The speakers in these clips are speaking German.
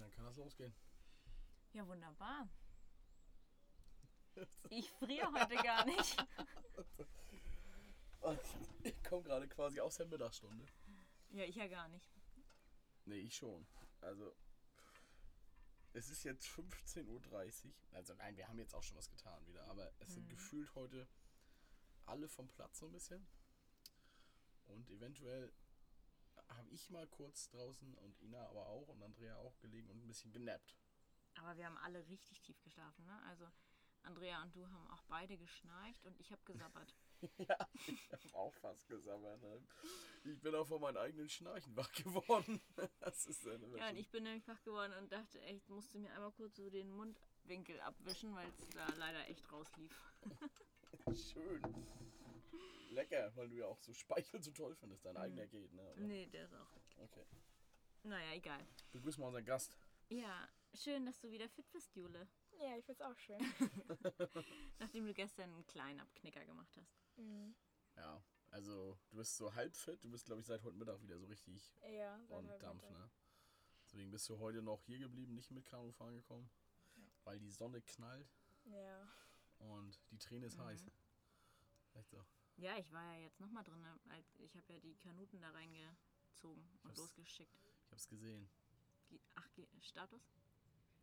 Dann kann das losgehen. Ja, wunderbar. Ich friere heute gar nicht. Ich komme gerade quasi aus der Mittagsstunde. Ja, ich ja gar nicht. Nee, ich schon. Also, es ist jetzt 15.30 Uhr. Also, nein, wir haben jetzt auch schon was getan wieder. Aber es sind gefühlt heute alle vom Platz so ein bisschen. Und eventuell habe ich mal kurz draußen und Ina aber auch und Andrea auch gelegen und ein bisschen genappt. Aber wir haben alle richtig tief geschlafen, ne? Also Andrea und du haben auch beide geschnarcht und ich habe gesabbert. Ja, ich habe auch fast gesammelt. Ne? Ich bin auch von meinen eigenen Schnarchen wach geworden. Das ist eine Ja, und ich bin nämlich wach geworden und dachte echt, musste mir einmal kurz so den Mundwinkel abwischen, weil es da leider echt rauslief. Schön. Lecker, weil du ja auch so Speichel so toll findest. Dein eigener geht, ne? Oder? Nee, der ist auch. Okay. Naja, egal. Begrüßen wir unseren Gast. Ja, schön, dass du wieder fit bist, Jule. Ja, ich find's auch schön. Nachdem du gestern einen kleinen Abknicker gemacht hast. Ja, also du bist so halb fit. Du bist, glaube ich, seit heute Mittag wieder so richtig Ja, heute Dampf, ne? Deswegen bist du heute noch hier geblieben, nicht mit Kanufahren gekommen. Weil die Sonne knallt Ja. und die Träne ist heiß. Ja, ich war ja jetzt nochmal drin. als- Ich habe ja die Kanuten da reingezogen und losgeschickt. Ich hab's gesehen. Die- Ach, Status?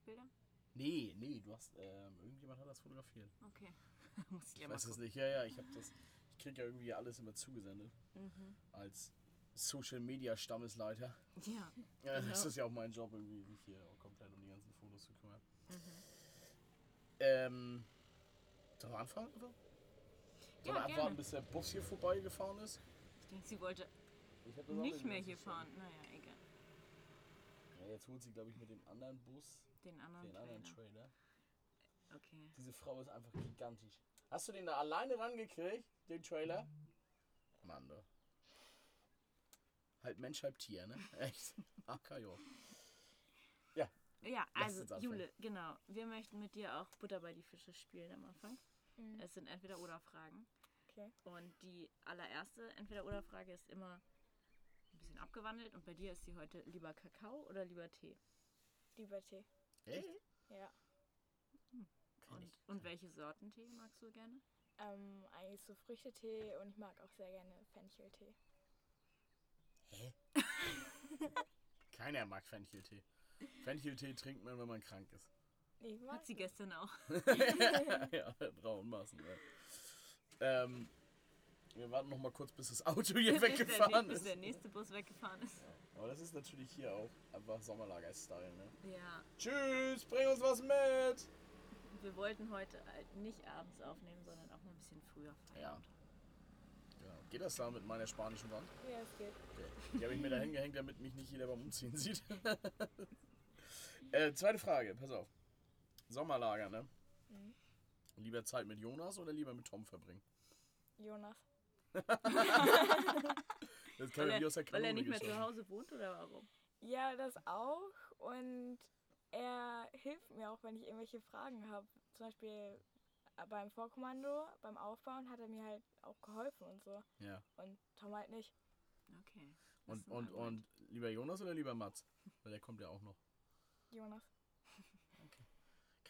Bilder? Nee, nee, du hast, ähm, irgendjemand hat das fotografiert. Okay. Muss ich Ich ja mal weiß es nicht. Ja, ja, ich hab das. Ich krieg ja irgendwie alles immer zugesendet. Mhm. Als Social Media Stammesleiter. Ja. Ja, das Genau. ist ja auch mein Job, irgendwie mich hier komplett um die ganzen Fotos zu kümmern. Mhm. Ähm. Sollen wir anfangen? Oder? Sollen Ja, wir abwarten, bis der Bus hier vorbeigefahren ist? Ich denke, sie wollte nicht mehr hier fahren. Naja, egal. Ja, jetzt holt sie, glaube ich, mit dem anderen Bus Den anderen den anderen Trailer. Trailer. Okay. Diese Frau ist einfach gigantisch. Hast du den da alleine rangekriegt, den Trailer? Mann, du. Halb Mensch, halb Tier, ne? Echt. AKJ. Ja, Ja, also. Jule, genau. Wir möchten mit dir auch Butter bei die Fische spielen am Anfang. Mhm. Es sind entweder oder Fragen. Okay. Und die allererste entweder oder Frage ist immer ein bisschen abgewandelt. Und bei dir ist sie heute lieber Kakao oder lieber Tee? Lieber Tee. echt? Ja. Ich. Und, und welche Sorten Tee magst du gerne? Ähm, eigentlich so Früchtetee und ich mag auch sehr gerne Fencheltee. Hä? Keiner mag Fencheltee. Fencheltee trinkt man, wenn man krank ist. Ich mag Hat sie gestern auch. ja, rauen Maßen. Ja. Ähm, wir warten noch mal kurz, bis das Auto hier bis, der, weggefahren bis ist. der nächste Bus weggefahren ist. Aber das ist natürlich hier auch einfach Sommerlager-Style, ne? Ja, Tschüss, bring uns was mit! wir wollten heute halt nicht abends aufnehmen, sondern auch mal ein bisschen früher feiern. Genau. Geht das da mit meiner spanischen Wand? Ja, es geht. Okay. Die habe ich mir da hingehängt, damit mich nicht jeder beim Umziehen sieht. äh, zweite Frage, pass auf. Sommerlager, ne? Lieber Zeit mit Jonas oder lieber mit Tom verbringen? Jonas. Das kann wie er, aus der weil er nicht mehr zu. Hause wohnt oder warum? Ja, das auch. Und er hilft mir auch, wenn ich irgendwelche Fragen habe. Zum Beispiel beim Vorkommando, beim Aufbauen hat er mir halt auch geholfen und so. Ja. Und Tom halt nicht. Okay. Und, und, und lieber Jonas oder lieber Mats? Weil der kommt ja auch noch. Jonas.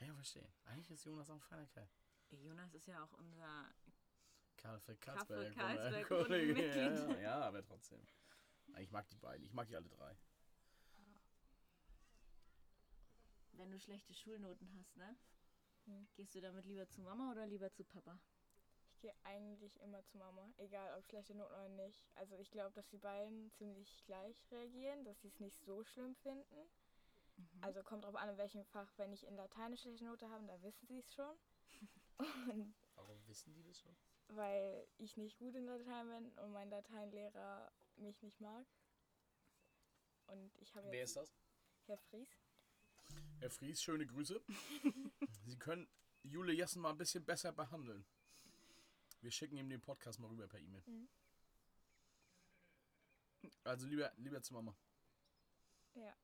Kann ich ja verstehen. Eigentlich ist Jonas auch ein feiner Kerl. Jonas ist ja auch unser. Karl für Karlsberg- Karlsberg. Kollege. Ja, ja, aber trotzdem. Ich mag die beiden. Ich mag die alle drei. Wenn du schlechte Schulnoten hast, ne? Hm. Gehst du damit lieber zu Mama oder lieber zu Papa? Ich gehe eigentlich immer zu Mama, egal ob schlechte Noten oder nicht. Also ich glaube, dass die beiden ziemlich gleich reagieren, dass sie es nicht so schlimm finden. Also kommt drauf an, in welchem Fach. Wenn ich in Latein eine schlechte Note habe, dann wissen sie es schon. Und Warum wissen die das schon? weil ich nicht gut in Latein bin und mein Lateinlehrer mich nicht mag. Und ich habe Wer ist das? Herr Fries. Herr Fries, schöne Grüße. Sie können Jule Jessen mal ein bisschen besser behandeln. Wir schicken ihm den Podcast mal rüber per E-Mail. Mhm. Also lieber, lieber zu Mama. Ja.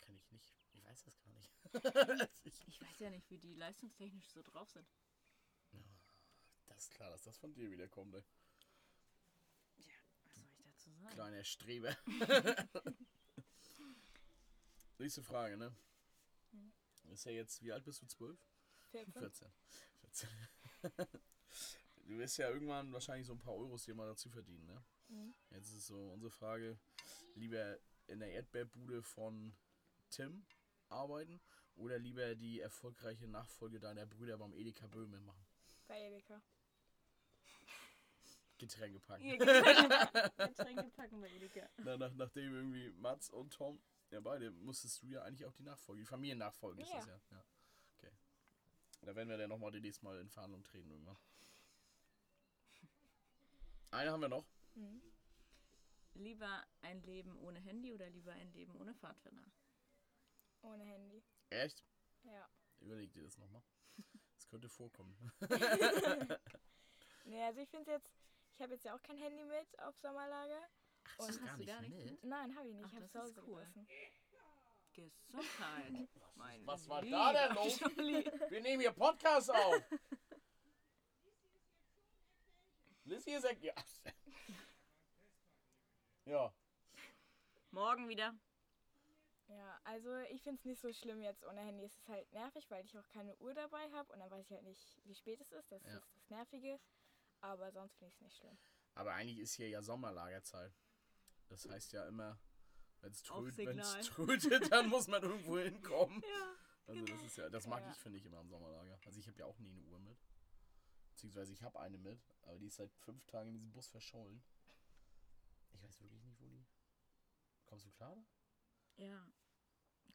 Kann ich nicht. Ich weiß das gar nicht. ich, weiß ja nicht, wie die leistungstechnisch so drauf sind. das ist klar, dass das von dir wieder kommt, ey. Ja, was soll ich dazu sagen? Kleiner Streber. nächste Frage, ne? Hm. Ist ja jetzt, wie alt bist du? 12? 14. 14. 14. du wirst ja irgendwann wahrscheinlich so ein paar Euros dir mal dazu verdienen, ne? Mhm. Jetzt ist so unsere Frage, lieber in der Erdbeerbude von Tim arbeiten oder lieber die erfolgreiche Nachfolge deiner Brüder beim Edeka Böhme machen? Bei Edeka. Getränke packen. Ihr Getränke, Getränke packen wir Edeka. Na, nach, nachdem irgendwie Mats und Tom, ja beide, musstest du ja eigentlich auch die Nachfolge, die Familiennachfolge ist Ja. das ja. ja. Okay. Da werden wir dann nochmal demnächst mal in Verhandlung treten irgendwann. Eine haben wir noch. Mhm. Lieber ein Leben ohne Handy oder lieber ein Leben ohne Pfadfinder? Ohne Handy. Echt? Ja. Überleg dir das nochmal. Das könnte vorkommen. Nee, also ich finde jetzt, ich habe jetzt ja auch kein Handy mit auf Sommerlager. Ach, das ist gar nicht mit? Nein, habe ich nicht. Ach, ich habe das zu Hause cool. gelassen. Gesundheit. Mein was war da denn los? Wir nehmen hier Podcast auf. Lissy ist ja. Ja. Morgen wieder. Ja, also ich finde es nicht so schlimm jetzt ohne Handy. Es ist halt nervig, weil ich auch keine Uhr dabei habe und dann weiß ich halt nicht, wie spät es ist. Das Ja. ist das Nervige. Aber sonst finde ich es nicht schlimm. Aber eigentlich ist hier ja Sommerlagerzeit. Das heißt ja immer, wenn es tröd, trödet, dann muss man irgendwo hinkommen. Ja. Also das ist ja, das mag Ja. ich, finde ich, immer am Sommerlager. Also ich habe ja auch nie eine Uhr mit. Beziehungsweise ich habe eine mit, aber die ist seit fünf Tagen in diesem Bus verschollen. Ich weiß wirklich nicht, wo die. Kommst du klar? Ja.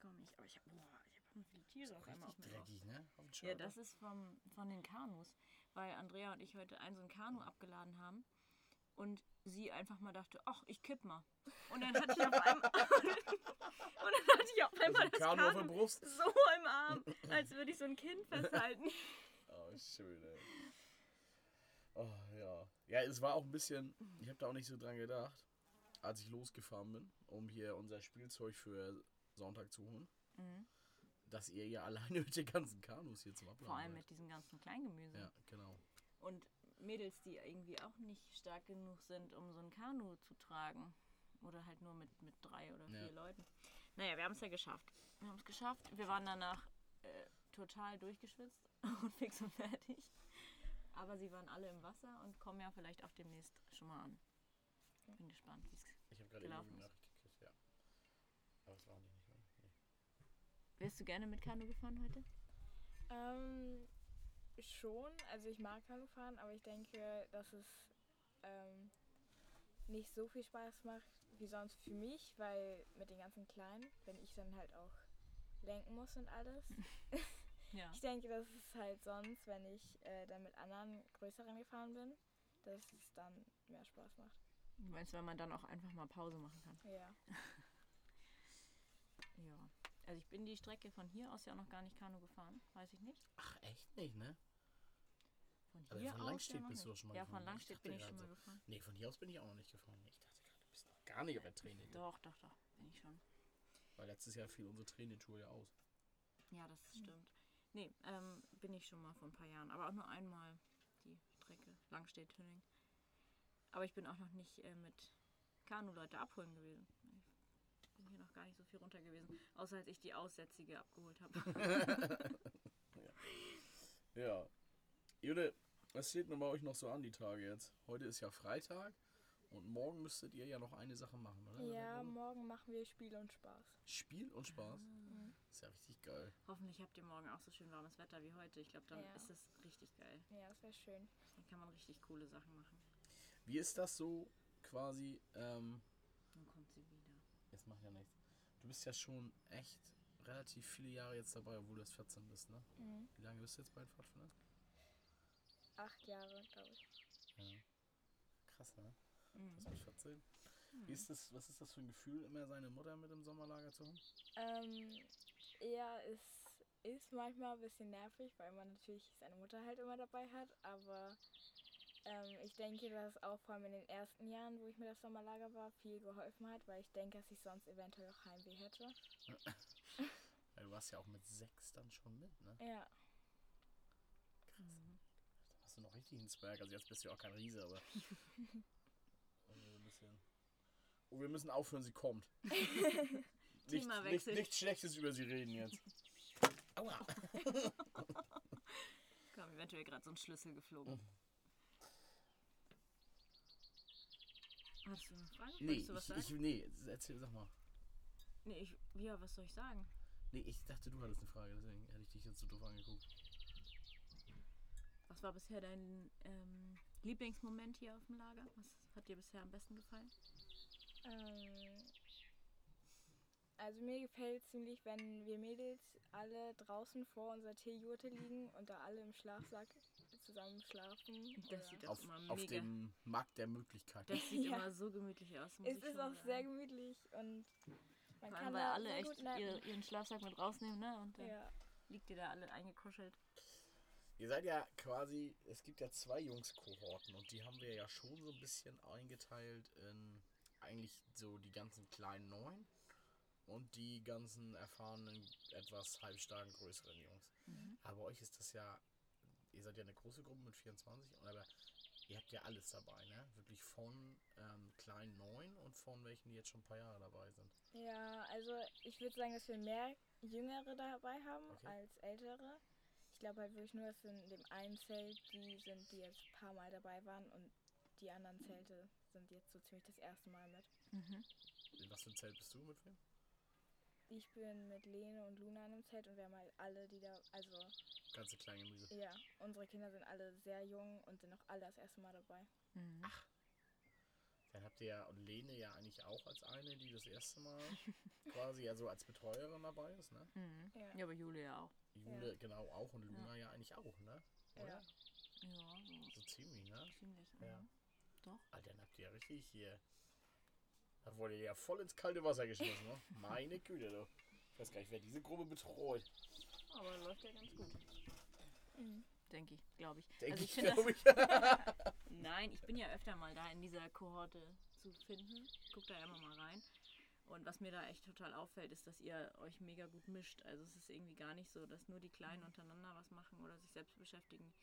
Komm ich. Aber ich habe hab viele Tiere auf einmal dreckig, ne? Auf Ja, das ist vom, von den Kanus, weil Andrea und ich heute ein so ein Kanu abgeladen haben und sie einfach mal dachte, ach, ich kipp mal. Und dann hatte ich auf einmal, und dann hatte ich auf Also einmal ein das Kanu Kanu Brust. so im Arm, als würde ich so ein Kind festhalten. Oh, schön, ey. Oh, ja. Ja, es war auch ein bisschen, ich habe da auch nicht so dran gedacht, als ich losgefahren bin, um hier unser Spielzeug für Sonntag zu holen, Mhm. dass ihr ja alleine mit den ganzen Kanus hier zum Abladen Vor allem seid. mit diesem ganzen Kleingemüse. Ja, genau. Und Mädels, die irgendwie auch nicht stark genug sind, um so ein Kanu zu tragen. Oder halt nur mit, mit drei oder vier Ja. Leuten. Naja, wir haben es ja geschafft. Wir haben es geschafft. Wir waren danach äh, total durchgeschwitzt und fix und fertig. Aber sie waren alle im Wasser und kommen ja vielleicht auch demnächst schon mal an. Bin gespannt, wie es. Ich habe gerade Gelaufen eben eine. Nachricht gekriegt, ja. Aber es war nicht. Wärst du gerne mit Kanu gefahren heute? Ähm, schon. Also ich mag Kanu fahren, aber ich denke, dass es ähm, nicht so viel Spaß macht wie sonst für mich, weil mit den ganzen Kleinen, wenn ich dann halt auch lenken muss und alles. Ja. Ich denke, dass es halt sonst, wenn ich äh, dann mit anderen größeren gefahren bin, dass es dann mehr Spaß macht. Du meinst, weil man dann auch einfach mal Pause machen kann? Ja. Ja. Also ich bin die Strecke von hier aus ja noch gar nicht Kanu gefahren. Weiß ich nicht. Ach, echt nicht, ne? Von Also hier von aus Langstedt ja bist du schon mal Ja, gefahren, von ne? Langstedt bin ich schon mal gerade gefahren. Nee, von hier aus bin ich auch noch nicht gefahren. Ich dachte gerade, du bist noch gar nicht auf der Training. Doch, doch, doch. Bin ich schon. Weil letztes Jahr fiel unsere Trainingstour ja aus. Ja, das stimmt. Nee, ähm, bin ich schon mal vor ein paar Jahren. Aber auch nur einmal die Strecke. Langstedt-Tünning. Aber ich bin auch noch nicht äh, mit Kanu-Leute abholen gewesen. Ich bin hier noch gar nicht so viel runter gewesen. Außer als ich die Aussätzige abgeholt habe. Ja. Jude, was steht denn bei euch noch so an die Tage jetzt? Heute ist ja Freitag und morgen müsstet ihr ja noch eine Sache machen, oder? Ja, morgen machen wir Spiel und Spaß. Spiel und Spaß. Mhm. Ist ja richtig geil. Hoffentlich habt ihr morgen auch so schön warmes Wetter wie heute. Ich glaube, dann Ja. ist es richtig geil. Ja, das wäre schön. Dann kann man richtig coole Sachen machen. Wie ist das so quasi, ähm, Dann kommt sie wieder. jetzt mach ja nichts. Du bist ja schon echt relativ viele Jahre jetzt dabei, obwohl du erst 14 bist, ne? Mhm. Wie lange bist du jetzt bei den Pfadfindern? Acht Jahre, glaube ich. Ja. Krass, ne? Mhm. Das mit 14. Wie ist das, was ist das für ein Gefühl, immer seine Mutter mit im Sommerlager zu haben? Ähm, ja, es ist manchmal ein bisschen nervig, weil man natürlich seine Mutter halt immer dabei hat, aber ähm, ich denke, dass auch vor allem in den ersten Jahren, wo ich mit das Sommerlager war, viel geholfen hat, weil ich denke, dass ich sonst eventuell auch Heimweh hätte. Ja, du warst ja auch mit sechs dann schon mit, ne? Ja, Mhm. Da hast du noch richtig einen Zwerg. Also jetzt bist du ja auch kein Riese, aber. bisschen. Oh, wir müssen aufhören, sie kommt. nicht, Thema nicht, wechseln. nichts Schlechtes über sie reden jetzt. Aua. Kam eventuell gerade so ein Schlüssel geflogen. Mhm. Hast du eine Frage? Nee, Wolltest du was ich, sagen? ich, nee, erzähl, sag mal. nee, ich, ja, was soll ich sagen? Nee, ich dachte, du hattest eine Frage, deswegen hätte ich dich jetzt so doof angeguckt. Was war bisher dein ähm, Lieblingsmoment hier auf dem Lager? Was hat dir bisher am besten gefallen? Ähm, also mir gefällt ziemlich, wenn wir Mädels alle draußen vor unserer Teejurte liegen und da alle im Schlafsack zusammen schlafen. Das oder- sieht Das Auf, immer auf mega. dem Markt der Möglichkeiten. Das sieht Ja. immer so gemütlich aus. es ist auch sagen. sehr gemütlich und man Vor kann allem, weil da alle echt ihr, ihren Schlafsack mit rausnehmen, ne? Und dann Ja. liegt ihr da alle eingekuschelt. Ihr seid ja quasi, es gibt ja zwei Jungskohorten und die haben wir ja schon so ein bisschen eingeteilt in eigentlich so die ganzen kleinen Neuen und die ganzen erfahrenen, etwas halbstarken, größeren Jungs. Mhm. Aber bei euch ist das ja, ihr seid ja eine große Gruppe mit 24, und aber ihr habt ja alles dabei, ne? Wirklich von ähm, kleinen Neuen und von welchen, die jetzt schon ein paar Jahre dabei sind. ja, also ich würde sagen, dass wir mehr Jüngere dabei haben Okay. als Ältere. Ich glaube halt wirklich nur, dass in dem einen Zelt die sind, die jetzt ein paar Mal dabei waren und die anderen Zelte sind jetzt so ziemlich das erste Mal mit. Mhm. In was für ein Zelt bist du mit wem? Ich bin mit Lene und Luna in einem Zelt und wir haben halt alle, die da, also Ganze kleine Gemüse. ja, unsere Kinder sind alle sehr jung und sind auch alle das erste Mal dabei. Mhm. Dann habt ihr ja und Lene ja eigentlich auch als eine, die das erste Mal quasi also als Betreuerin dabei ist, ne? Mhm. Ja. Ja, aber Julia auch. Jule genau auch und Luna ja, eigentlich auch, ne? Oder? Ja. Ja, so So ziemlich, ne? ziemlich. Ja. Doch. Alter, dann habt ihr ja richtig hier. Da wurde ihr ja voll ins kalte Wasser geschmissen, ne? Meine Güte, du. Ich weiß gar nicht, wer diese Gruppe betreut. Aber läuft ja ganz gut. Denke ich, glaube ich. Denke also ich, glaube ich. Nein, ich bin ja öfter mal da in dieser Kohorte zu finden. Guck da ja immer mal rein. Und was mir da echt total auffällt, ist, dass ihr euch mega gut mischt. Also es ist irgendwie gar nicht so, dass nur die Kleinen untereinander was machen oder sich selbst beschäftigen.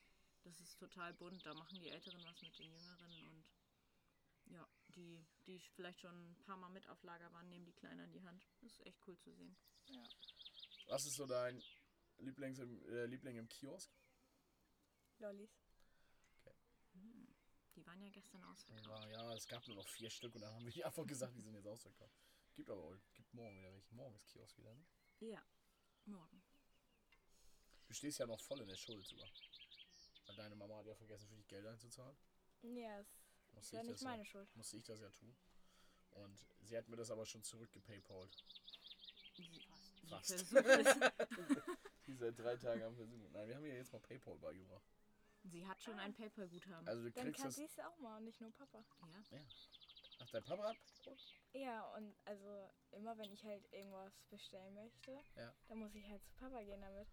Das ist total bunt. Da machen die Älteren was mit den Jüngeren und ja, die, die vielleicht schon ein paar Mal mit auf Lager waren, nehmen die Kleinen an die Hand. Das ist echt cool zu sehen. Was ist so dein Lieblings im, äh, Liebling im Kiosk? Lollis. Die waren ja gestern ausverkauft. Ja, ja, es gab nur noch vier Stück und dann haben wir die einfach gesagt, die sind jetzt ausverkauft. Gibt aber auch- gibt morgen wieder welche. Morgen ist Kiosk wieder, ne? Ja, morgen. Du stehst ja noch voll in der Schuld sogar. Weil deine Mama hat ja vergessen, für dich Geld einzuzahlen. Ja, es Musste ist ja ich nicht das meine Schuld. musste ich das ja tun. Und sie hat mir das aber schon zurückgepaypalt. Sie, Fast. versucht es. Die seit drei Tagen am Versuchen. Nein, wir haben ja jetzt mal Paypal beigebracht. Sie hat schon ein PayPal-Guthaben. Also du Dann kriegst kann das. sie es auch mal und nicht nur Papa. ja. Ach, dein Papa hat Paypal? Ja, und also immer wenn ich halt irgendwas bestellen möchte, Ja. dann muss ich halt zu Papa gehen damit.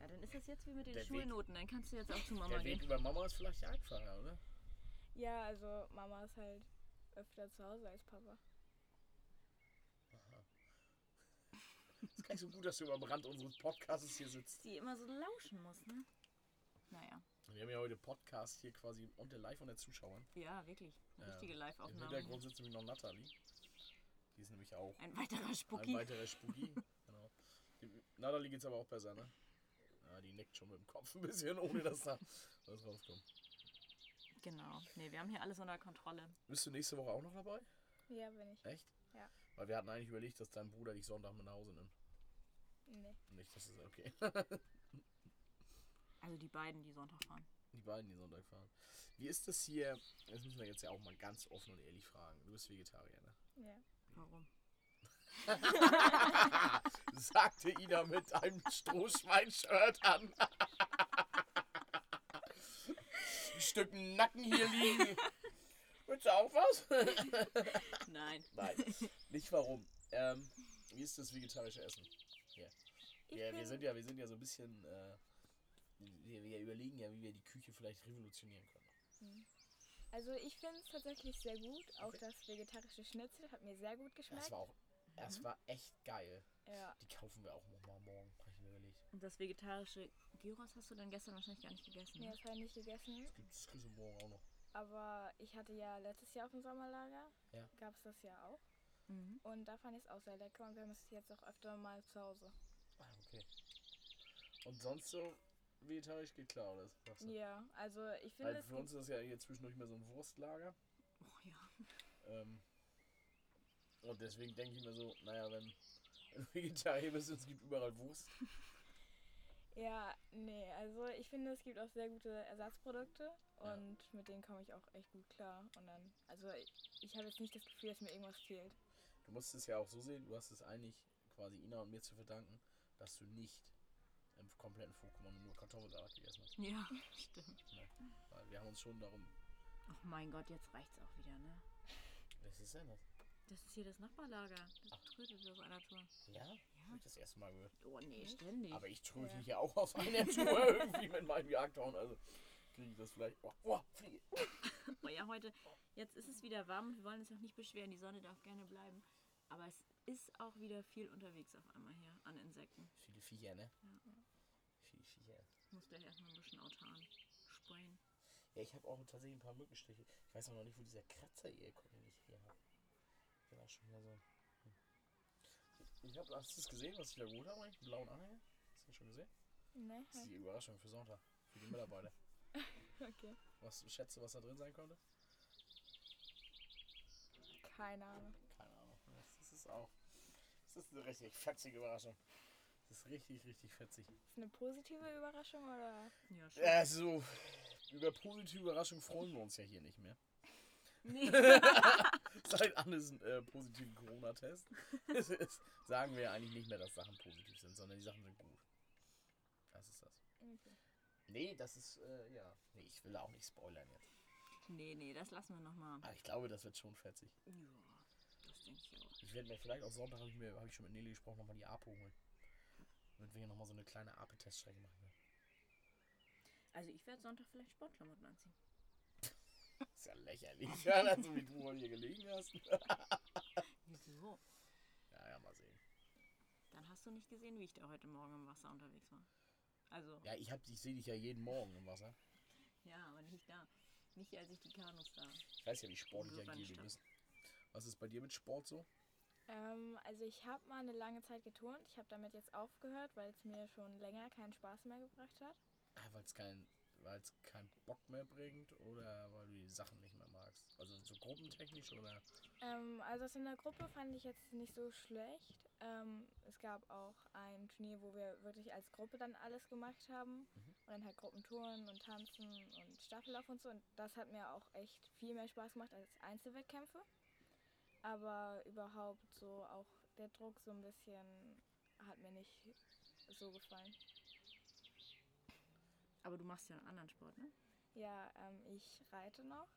ja, dann ist das jetzt wie mit den Der Weg- Schulnoten. Dann kannst du jetzt auch zu Mama Der Weg gehen. über Mama ist vielleicht einfacher, oder? Ja, also Mama ist halt öfter zu Hause als Papa. Gar nicht so gut, dass du am Rand unseres Podcasts hier sitzt. Die immer so lauschen muss, ne? Naja. Wir haben ja heute Podcast hier quasi unter live unter Zuschauern. Ja, wirklich. Ja. Richtige Im Live-Aufnahme. Hintergrund sitzt nämlich noch Nathalie. Die ist nämlich auch Ein weiterer ein Spucki. weiterer Spooky. genau. Die, Nathalie geht's aber auch besser, ne? Ja, die nickt schon mit dem Kopf ein bisschen, ohne dass da was rauskommt. Genau. Nee, wir haben hier alles unter Kontrolle. Bist du nächste Woche auch noch dabei? Ja, bin ich. Echt? Ja. Weil wir hatten eigentlich überlegt, dass dein Bruder dich Sonntag mit nach Hause nimmt. Nee. Nicht, dass es okay. Also die beiden, die Sonntag fahren. Die beiden, die Sonntag fahren. Wie ist das hier? Das müssen wir jetzt ja auch mal ganz offen und ehrlich fragen. Du bist Vegetarier, ne? Ja. Warum? Sagte Ina mit einem Strohschwein-Shirt an. Ein Stück Nacken hier liegen. Willst du auch was? Nein. Nein, nicht warum. Ähm, wie ist das vegetarische Essen? Ich Wir, sind ja, wir sind ja so ein bisschen. Äh, wir, wir überlegen ja, wie wir die Küche vielleicht revolutionieren können. Also ich finde es tatsächlich sehr gut. Auch Okay. das vegetarische Schnitzel hat mir sehr gut Das geschmeckt. war auch. Das war echt geil. Ja. Die kaufen wir auch noch mal morgen, habe ich mir überlegt. Und das vegetarische Gyros hast du dann gestern wahrscheinlich gar nicht gegessen. Nee, Ne? das habe ich nicht gegessen. Das gibt es kriegst du morgen auch noch. Aber ich hatte ja letztes Jahr auf dem Sommerlager. Ja. Gab es das ja auch. Mhm. Und da fand ich es auch sehr lecker und wir haben es jetzt auch öfter mal zu Hause. Okay. Und sonst so vegetarisch geht klar, oder? Ja, also ich finde es für uns ist das ja hier zwischendurch mehr so ein Wurstlager. Oh ja. Ähm, und deswegen denke ich mir so, naja, wenn wenn du Vegetarier bist es gibt überall Wurst. Ja, nee, also ich finde, es gibt auch sehr gute Ersatzprodukte Ja. und mit denen komme ich auch echt gut klar. Und dann, also ich, ich habe jetzt nicht das Gefühl, dass mir irgendwas fehlt. Du musst es ja auch so sehen, du hast es eigentlich quasi Ina und mir zu verdanken, dass du nicht im kompletten Pokémon nur Kartoffelsalat gegessen hast. Ja, stimmt. Ne? Weil wir haben uns schon darum. Oh mein Gott, jetzt reicht's auch wieder, ne? Was ist denn das? Das ist hier das Nachbarlager. Das Ach. trödelt auf einer Tour. Ja? Hab ich das erste Mal gehört. Oh nee, ständig. Aber ich tröte Ja. hier auch auf einer Tour irgendwie mit meinem Jagdhorn. Also kriege ich das vielleicht. Oh, oh Fliege. Oh ja, heute, jetzt ist es wieder warm und wir wollen uns auch nicht beschweren. Die Sonne darf gerne bleiben. Aber es ist auch wieder viel unterwegs auf einmal hier an Insekten. Viele Viecher, ne? Ja. Viele Viecher. Ich muss gleich erstmal ein bisschen autan sprayen. Ja, ich habe auch tatsächlich ein paar Mückenstiche. Ich weiß auch noch nicht, wo dieser Kratzer hier kommt, den ich hier habe. Ich bin auch schon wieder so. Hm. Ich hab, hast du es gesehen, was ich da geholt habe? eigentlich? Einen blauen Anhänger? Hast du ihn schon gesehen? Ne? Das ist die Überraschung für Sonntag. Für die Mitarbeiter. Okay. Was schätzt du, was da drin sein Ahnung. Keine Ahnung. Auch. Das ist eine richtig fetzige Überraschung. Das ist richtig, richtig fetzig. Ist eine positive Überraschung oder? Ja, schon. Also, über positive Überraschung freuen wir uns ja hier nicht mehr. Nee. Seit Annes äh, positiven Corona-Test sagen wir ja eigentlich nicht mehr, dass Sachen positiv sind, sondern die Sachen sind gut. Das ist das. Okay. Nee, das ist, äh, ja. Nee, ich will auch nicht spoilern jetzt. nee, nee, das lassen wir nochmal. Aber ich glaube, das wird schon fetzig. Ja, das denke ich auch. Ich werde mir vielleicht auch Sonntag, habe ich, mir- hab ich schon mit Nelly gesprochen, nochmal die Apo holen. Damit wir hier nochmal so eine kleine Ape-Teststrecke machen können. Also ich werde Sonntag vielleicht Sportklamotten anziehen. ist ja lächerlich, ja, also wie du heute hier gelegen hast. Wieso? Ja, ja, mal sehen. Dann hast du nicht gesehen, wie ich da heute Morgen im Wasser unterwegs war. Also, Ja, ich, hab- ich sehe dich ja jeden Morgen im Wasser. ja, aber nicht da. Nicht als ich die Kanus da. Ich weiß ja, wie sportlich Insofern agil du bist. Was ist bei dir mit Sport so? Ähm, also ich habe mal eine lange Zeit geturnt. Ich habe damit jetzt aufgehört, weil es mir schon länger keinen Spaß mehr gebracht hat. Ah, weil es kein, weil's keinen Bock mehr bringt oder weil du die Sachen nicht mehr magst? Also so gruppentechnisch oder? Ähm, also das in der Gruppe fand ich jetzt nicht so schlecht. Ähm, es gab auch ein Turnier, wo wir wirklich als Gruppe dann alles gemacht haben. Mhm. Und dann halt Gruppentouren und Tanzen und Staffellauf und so. Und das hat mir auch echt viel mehr Spaß gemacht als Einzelwettkämpfe. Aber überhaupt so auch der Druck so ein bisschen hat mir nicht so gefallen. Aber du machst ja einen anderen Sport, ne? Ja, ähm, ich reite noch.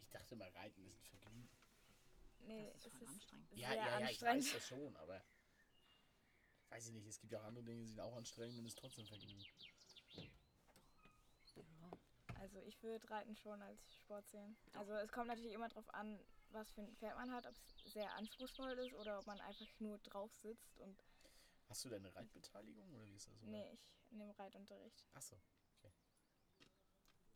Ich dachte mal, Reiten ist ein Vergnügen. Nee, Das ist ist anstrengend. Ja, sehr ja, ja, ich weiß das schon, aber weiß ich nicht, es gibt ja auch andere Dinge, die sind auch anstrengend und ist trotzdem Vergnügen. Ja. Also ich würde Reiten schon als Sport sehen. Also es kommt natürlich immer darauf an, was für ein Pferd man hat, ob es sehr anspruchsvoll ist oder ob man einfach nur drauf sitzt und Hast du deine Reitbeteiligung oder wie ist das? nee, ich nehme Reitunterricht. Achso.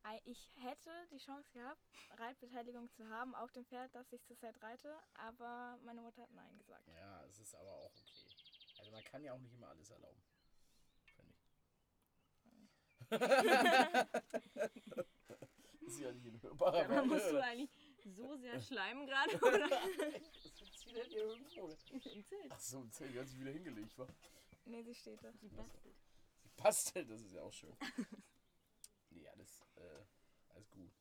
Ei- Ich hätte die Chance gehabt, Reitbeteiligung zu haben auf dem Pferd, das ich zurzeit reite, aber meine Mutter hat Nein gesagt. Ja, es ist aber auch okay. Also man kann ja auch nicht immer alles erlauben. Finde ich. ist ja nicht ein hörbarer Da musst du oder? eigentlich so sehr schleimen gerade, oder? Was zieht denn hier irgendwo? Im Zelt. Ach so, die hat sich wieder hingelegt, wa? Nee, sie steht da. Sie bastelt. Sie bastelt, das ist ja auch schön. nee, alles, äh, alles gut.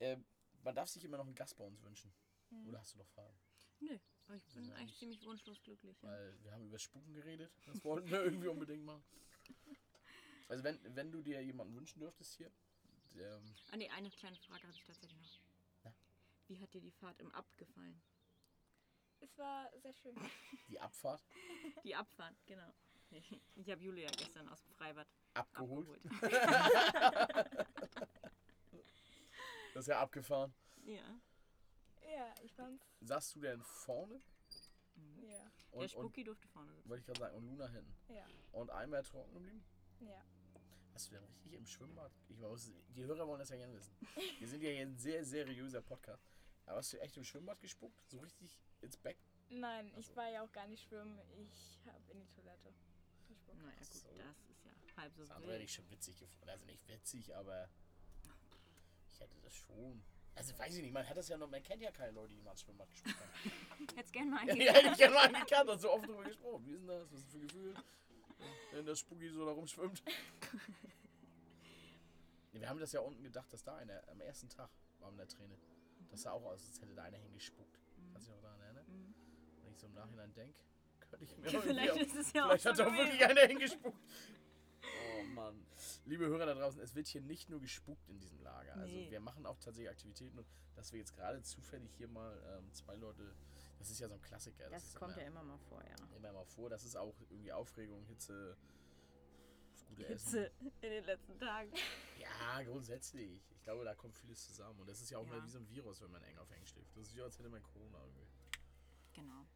Ähm, man darf sich immer noch einen Gast bei uns wünschen. Hm. Oder hast du noch Fragen? Nö, aber ich bin eigentlich ziemlich wunschlos glücklich. Ja. Weil wir haben über Spuken geredet. Das wollten wir irgendwie unbedingt machen. Also wenn, wenn du dir jemanden wünschen dürftest hier, der, Ah ne, eine kleine Frage habe ich tatsächlich noch. Na? Wie hat dir die Fahrt im Ab gefallen? Es war sehr schön. die Abfahrt Die Abfahrt, genau. Ich habe Julia gestern aus dem Freibad abgeholt, abgeholt. das ist ja abgefahren. ja. Ja, ich fand's. Saßt du denn vorne? Ja, Der Und, und Spucki durfte vorne sitzen. wollte ich gerade sagen, und Luna hinten. ja, Und einmal trocken geblieben? ja. Hast du denn richtig im Schwimmbad? Ich weiß, die Hörer wollen das ja gerne wissen. Wir sind ja hier ein sehr seriöser Podcast. Aber hast du echt im Schwimmbad gespuckt? So richtig ins Beck? Nein, Ach ich war ja auch gar nicht schwimmen. Ich habe in die Toilette gespuckt. Naja, gut, so. das ist ja halb so Das andere hätte wild. ich schon witzig gefunden. Also nicht witzig, aber ich hätte das schon. Also weiß ich nicht, man hat das ja noch, man kennt ja keine Leute, die mal ins Schwimmbad gespuckt haben. Hättest gerne mal ja, einen ja, hätte ich gerne mal einen gekannt, so oft drüber gesprochen. Wie ist denn das? Was ist das für ein Gefühl? Wenn der Spooky so da rumschwimmt. Wir haben das ja unten gedacht, dass da einer am ersten Tag war mit der Träne. Das sah auch aus, als hätte da einer hingespuckt. Kannst du dich auch daran erinnern? Mhm. Wenn ich so im Nachhinein denke, könnte ich mir Vielleicht irgendwie ist es ja Vielleicht auch hat doch wirklich einer hingespuckt. Oh Mann. Liebe Hörer da draußen, es wird hier nicht nur gespuckt in diesem Lager. Also Nee. wir machen auch tatsächlich Aktivitäten und dass wir jetzt gerade zufällig hier mal ähm, zwei Leute, das ist ja so ein Klassiker. Das ist kommt immer, ja immer mal vor, ja. immer mal vor. Das ist auch irgendwie Aufregung, Hitze, das gute Hitze Essen. in den letzten Tagen. Ja, grundsätzlich. Ich glaube, da kommt vieles zusammen. Und das ist ja auch Ja. mal wie so ein Virus, wenn man eng auf eng schläft. Das ist ja, als hätte man Corona irgendwie. Genau.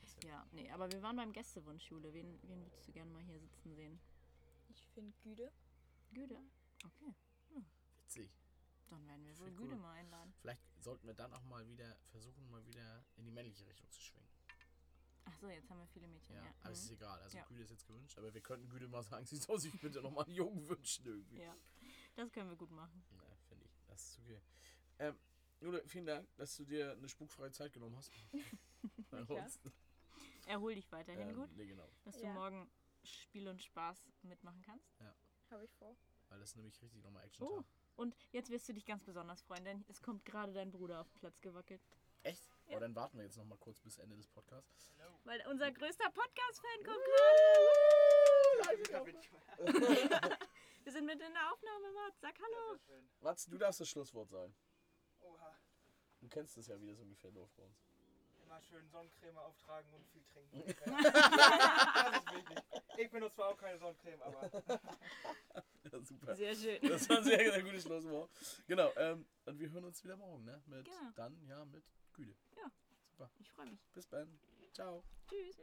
Das ja- nee, aber wir waren beim Gästewunschschule. Wen, wen würdest du gerne mal hier sitzen sehen? Ich finde Güde. Güde? Okay. Witzig. Dann werden wir wohl Güde cool. mal einladen. Vielleicht sollten wir dann auch mal wieder versuchen, mal wieder in die männliche Richtung zu schwingen. Ach so, jetzt haben wir viele Mädchen. Ja, Ja, aber es ist mhm. egal. Also Ja. Güte ist jetzt gewünscht, aber wir könnten Güte mal sagen, sie soll sich bitte nochmal einen Jungen wünschen irgendwie. ja. das können wir gut machen. Na, finde ich. Das ist okay. Ähm, Jule, vielen Dank, dass du dir eine spukfreie Zeit genommen hast. Bei uns. Erhol dich weiterhin Ähm, gut, Nee, genau. dass du Ja. morgen Spiel und Spaß mitmachen kannst. Habe ich vor. Weil das ist nämlich richtig nochmal Action Oh, und jetzt wirst du dich ganz besonders freuen, denn es kommt gerade dein Bruder auf den Platz gewackelt. Echt? Ja. Aber dann warten wir jetzt nochmal kurz bis Ende des Podcasts. Weil unser größter Podcast-Fan kommt gerade. Wir sind mit in der Aufnahme, Mats. Sag Hallo. Mats, du darfst das Schlusswort sagen. Oha, Du kennst das ja, wie das ungefähr läuft bei uns. Immer schön Sonnencreme auftragen und viel trinken. das ist wichtig. Ich benutze zwar auch keine Sonnencreme, aber Ja, super. Sehr schön. Das war ein sehr, sehr gutes Schlusswort. Genau, ähm, und wir hören uns wieder morgen, ne? Mit Genau. dann, ja, mit Güte. Ich freue mich. Bis dann. Ciao. Tschüss.